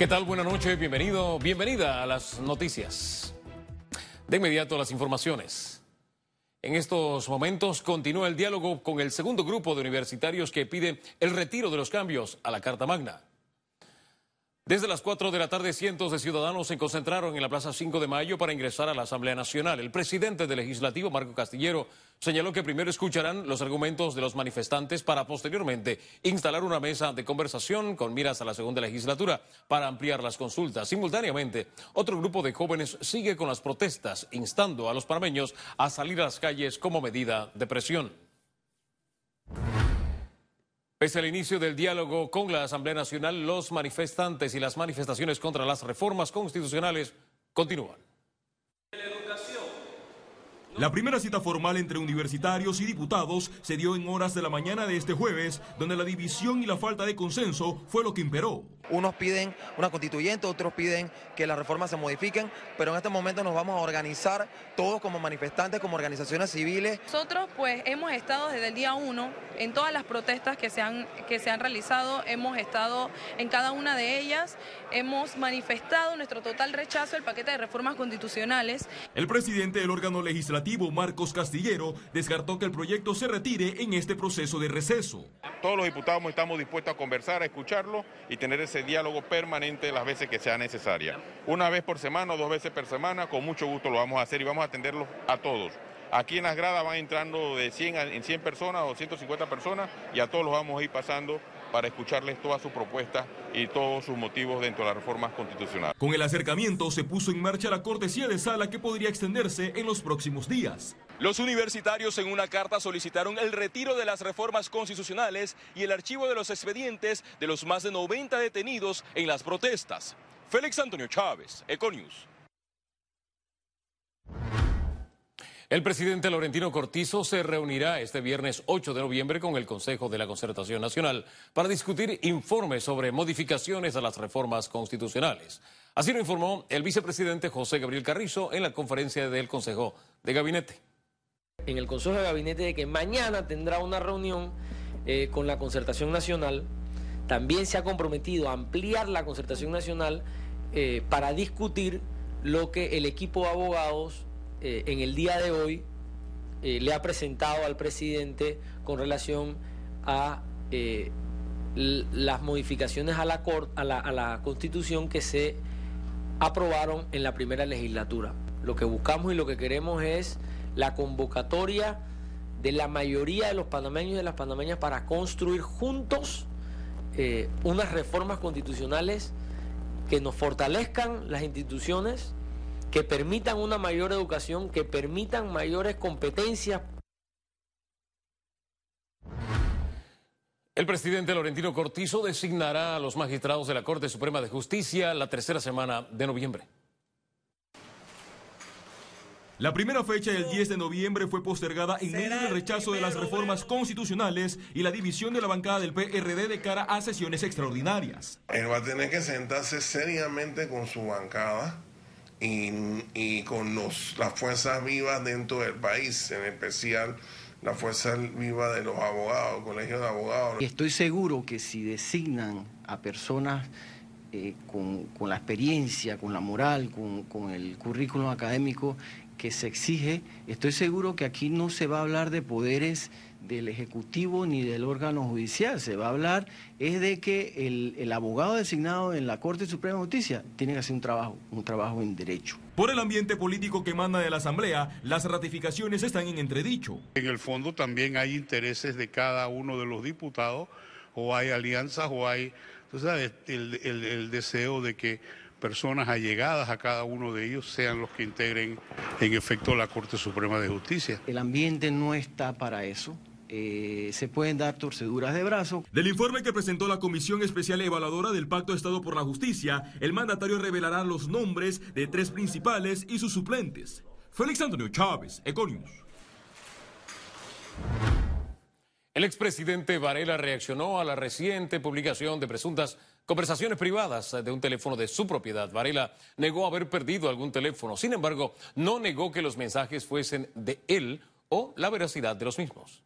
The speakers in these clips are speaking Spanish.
¿Qué tal? Buenas noches, bienvenido, bienvenida a las noticias. De inmediato las informaciones. En estos momentos continúa el diálogo con el segundo grupo de universitarios que pide el retiro de los cambios a la Carta Magna. Desde las 4 de la tarde, cientos de ciudadanos se concentraron en la Plaza 5 de Mayo para ingresar a la Asamblea Nacional. El presidente del Legislativo, Marco Castillero, señaló que primero escucharán los argumentos de los manifestantes para posteriormente instalar una mesa de conversación con miras a la segunda legislatura para ampliar las consultas. Simultáneamente, otro grupo de jóvenes sigue con las protestas, instando a los panameños a salir a las calles como medida de presión. Pese al inicio del diálogo con la Asamblea Nacional, los manifestantes y las manifestaciones contra las reformas constitucionales continúan. La primera cita formal entre universitarios y diputados se dio en horas de la mañana de este jueves, donde la división y la falta de consenso fue lo que imperó. Unos piden una constituyente, otros piden que las reformas se modifiquen, pero en este momento nos vamos a organizar todos como manifestantes, como organizaciones civiles. Nosotros pues hemos estado desde el día uno en todas las protestas que se han, que se han realizado, hemos estado en cada una de ellas, hemos manifestado nuestro total rechazo al paquete de reformas constitucionales. El presidente del órgano legislativo, Marcos Castillero, descartó que el proyecto se retire en este proceso de receso. Todos los diputados estamos dispuestos a conversar, a escucharlo y tener ese diálogo permanente las veces que sea necesaria. Una vez por semana o dos veces por semana, con mucho gusto lo vamos a hacer y vamos a atenderlos a todos. Aquí en las gradas van entrando de 100 en 100 personas o 150 personas y a todos los vamos a ir pasando para escucharles todas sus propuestas y todos sus motivos dentro de las reformas constitucionales. Con el acercamiento se puso en marcha la cortesía de sala que podría extenderse en los próximos días. Los universitarios en una carta solicitaron el retiro de las reformas constitucionales y el archivo de los expedientes de los más de 90 detenidos en las protestas. Félix Antonio Chávez, Econius. El presidente Laurentino Cortizo se reunirá este viernes 8 de noviembre con el Consejo de la Concertación Nacional para discutir informes sobre modificaciones a las reformas constitucionales. Así lo informó el vicepresidente José Gabriel Carrizo en la conferencia del Consejo de Gabinete. En el Consejo de Gabinete de que mañana tendrá una reunión eh, con la Concertación Nacional. También se ha comprometido a ampliar la Concertación Nacional eh, para discutir lo que el equipo de abogados eh, en el día de hoy le ha presentado al presidente con relación a las modificaciones a la, a, a la constitución que se aprobaron en la primera legislatura. Lo que buscamos y lo que queremos es la convocatoria de la mayoría de los panameños y de las panameñas para construir juntos unas reformas constitucionales que nos fortalezcan las instituciones que permitan una mayor educación, que permitan mayores competencias. El presidente Laurentino Cortizo designará a los magistrados de la Corte Suprema de Justicia la tercera semana de noviembre. La primera fecha del 10 de noviembre fue postergada en medio del rechazo de las reformas constitucionales y la división de la bancada del PRD de cara a sesiones extraordinarias. Él va a tener que sentarse seriamente con su bancada y, con los, las fuerzas vivas dentro del país, en especial la fuerza viva de los abogados, el colegio de abogados. Estoy seguro que si designan a personas eh, con, con, la experiencia, con la moral, con, con el currículum académico que se exige, estoy seguro que aquí no se va a hablar de poderes del Ejecutivo ni del órgano judicial. Se va a hablar es de que el, el, abogado designado en la Corte Suprema de Justicia tiene que hacer un trabajo, un trabajo en derecho. Por el ambiente político que emana de la Asamblea, las ratificaciones están en entredicho. En el fondo también hay intereses de cada uno de los diputados, o hay alianzas, o hay, tú sabes, el, el, el deseo de que personas allegadas a cada uno de ellos sean los que integren en efecto la Corte Suprema de Justicia. El ambiente no está para eso. Eh, se pueden dar torceduras de brazo. Del informe que presentó la Comisión Especial Evaluadora del Pacto de Estado por la Justicia, el mandatario revelará los nombres de tres principales y sus suplentes. Félix Antonio Chávez, Econius. El expresidente Varela reaccionó a la reciente publicación de presuntas conversaciones privadas de un teléfono de su propiedad. Varela negó haber perdido algún teléfono. Sin embargo, no negó que los mensajes fuesen de él o la veracidad de los mismos.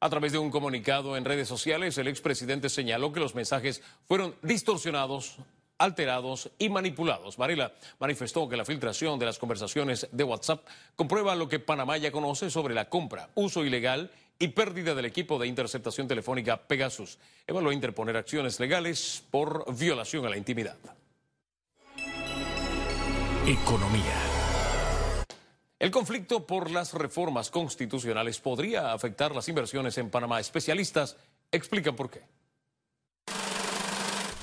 A través de un comunicado en redes sociales, el expresidente señaló que los mensajes fueron distorsionados, alterados y manipulados. Varela manifestó que la filtración de las conversaciones de WhatsApp comprueba lo que Panamá ya conoce sobre la compra, uso ilegal y pérdida del equipo de interceptación telefónica Pegasus. Evaluó interponer acciones legales por violación a la intimidad. Economía. El conflicto por las reformas constitucionales podría afectar las inversiones en Panamá. Especialistas explican por qué.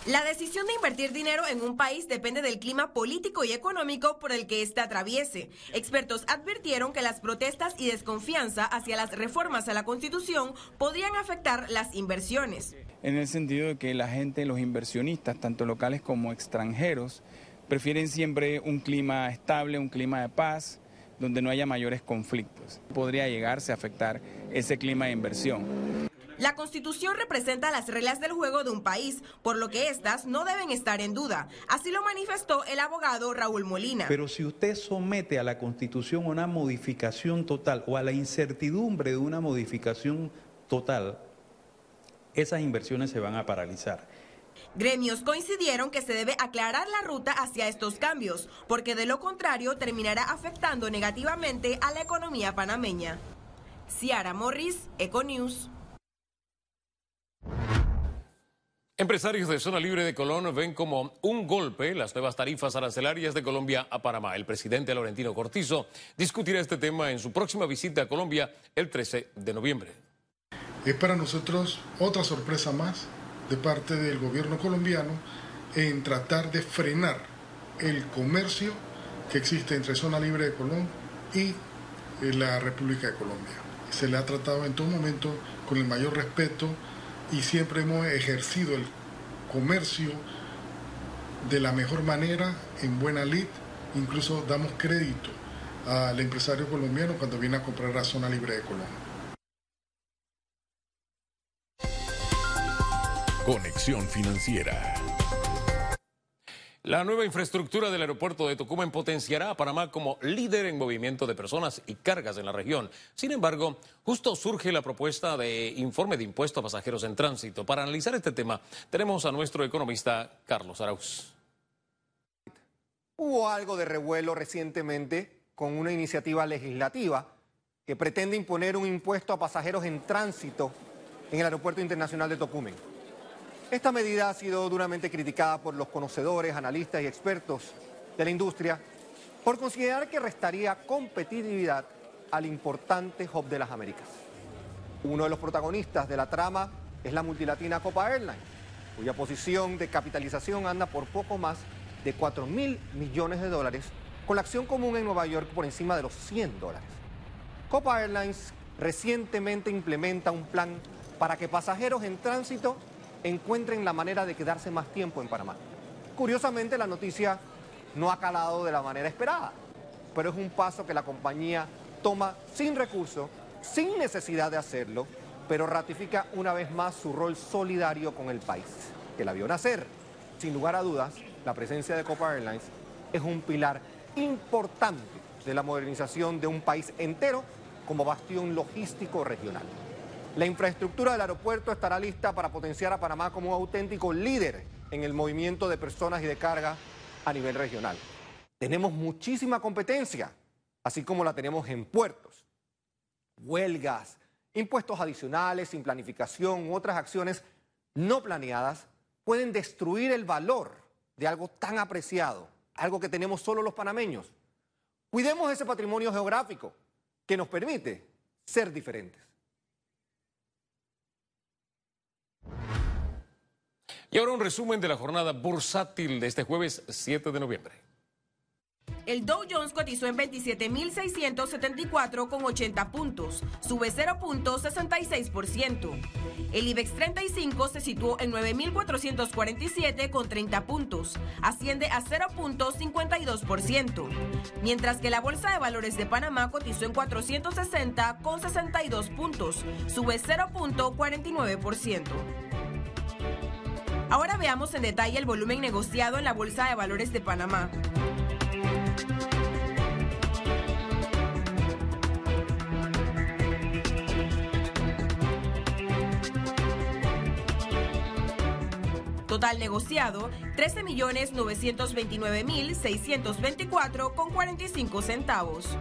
La decisión de invertir dinero en un país depende del clima político y económico por el que éste atraviese. Expertos advirtieron que las protestas y desconfianza hacia las reformas a la Constitución podrían afectar las inversiones. En el sentido de que la gente, los inversionistas, tanto locales como extranjeros, prefieren siempre un clima estable, un clima de paz, donde no haya mayores conflictos. Podría llegarse a afectar ese clima de inversión. La Constitución representa las reglas del juego de un país, por lo que éstas no deben estar en duda. Así lo manifestó el abogado Raúl Molina. Pero si usted somete a la Constitución una modificación total o a la incertidumbre de una modificación total, esas inversiones se van a paralizar. Gremios coincidieron que se debe aclarar la ruta hacia estos cambios, porque de lo contrario terminará afectando negativamente a la economía panameña. Ciara Morris, Econews. Empresarios de Zona Libre de Colón ven como un golpe las nuevas tarifas arancelarias de Colombia a Panamá. El presidente Laurentino Cortizo discutirá este tema en su próxima visita a Colombia el 13 de noviembre. Es para nosotros otra sorpresa más de parte del gobierno colombiano en tratar de frenar el comercio que existe entre Zona Libre de Colón y eh, la República de Colombia. Se le ha tratado en todo momento con el mayor respeto y siempre hemos ejercido el comercio de la mejor manera, en buena lid, incluso damos crédito al empresario colombiano cuando viene a comprar la Zona Libre de Colón. Conexión Financiera. La nueva infraestructura del aeropuerto de Tocumen potenciará a Panamá como líder en movimiento de personas y cargas en la región. Sin embargo, justo surge la propuesta de informe de impuesto a pasajeros en tránsito. Para analizar este tema, tenemos a nuestro economista Carlos Arauz. Hubo algo de revuelo recientemente con una iniciativa legislativa que pretende imponer un impuesto a pasajeros en tránsito en el Aeropuerto Internacional de Tocumen. Esta medida ha sido duramente criticada por los conocedores, analistas y expertos de la industria por considerar que restaría competitividad al importante hub de las Américas. Uno de los protagonistas de la trama es la multilatina Copa Airlines, cuya posición de capitalización anda por poco más de 4 mil millones de dólares, con la acción común en Nueva York por encima de los 100 dólares. Copa Airlines recientemente implementa un plan para que pasajeros en tránsito encuentren la manera de quedarse más tiempo en Panamá. Curiosamente, la noticia no ha calado de la manera esperada, pero es un paso que la compañía toma sin recursos, sin necesidad de hacerlo, pero ratifica una vez más su rol solidario con el país, que la vio nacer. Sin lugar a dudas, la presencia de Copa Airlines es un pilar importante de la modernización de un país entero como bastión logístico regional. La infraestructura del aeropuerto estará lista para potenciar a Panamá como un auténtico líder en el movimiento de personas y de carga a nivel regional. Tenemos muchísima competencia, así como la tenemos en puertos. Huelgas, impuestos adicionales sin planificación u otras acciones no planeadas pueden destruir el valor de algo tan apreciado, algo que tenemos solo los panameños. Cuidemos ese patrimonio geográfico que nos permite ser diferentes. Y ahora un resumen de la jornada bursátil de este jueves 7 de noviembre. El Dow Jones cotizó en 27.674 con 80 puntos, sube 0.66%. El IBEX 35 se situó en 9.447 con 30 puntos, asciende a 0.52%, mientras que la Bolsa de Valores de Panamá cotizó en 460 con 62 puntos, sube 0.49%. Ahora veamos en detalle el volumen negociado en la Bolsa de Valores de Panamá. Total negociado, 13.929.624,45 centavos.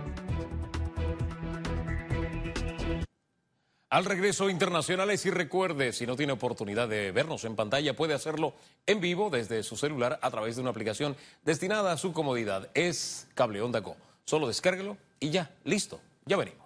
Al regreso internacionales y recuerde, si no tiene oportunidad de vernos en pantalla, puede hacerlo en vivo desde su celular a través de una aplicación destinada a su comodidad. Es Cable Onda. Solo descárguelo y ya, listo, ya venimos.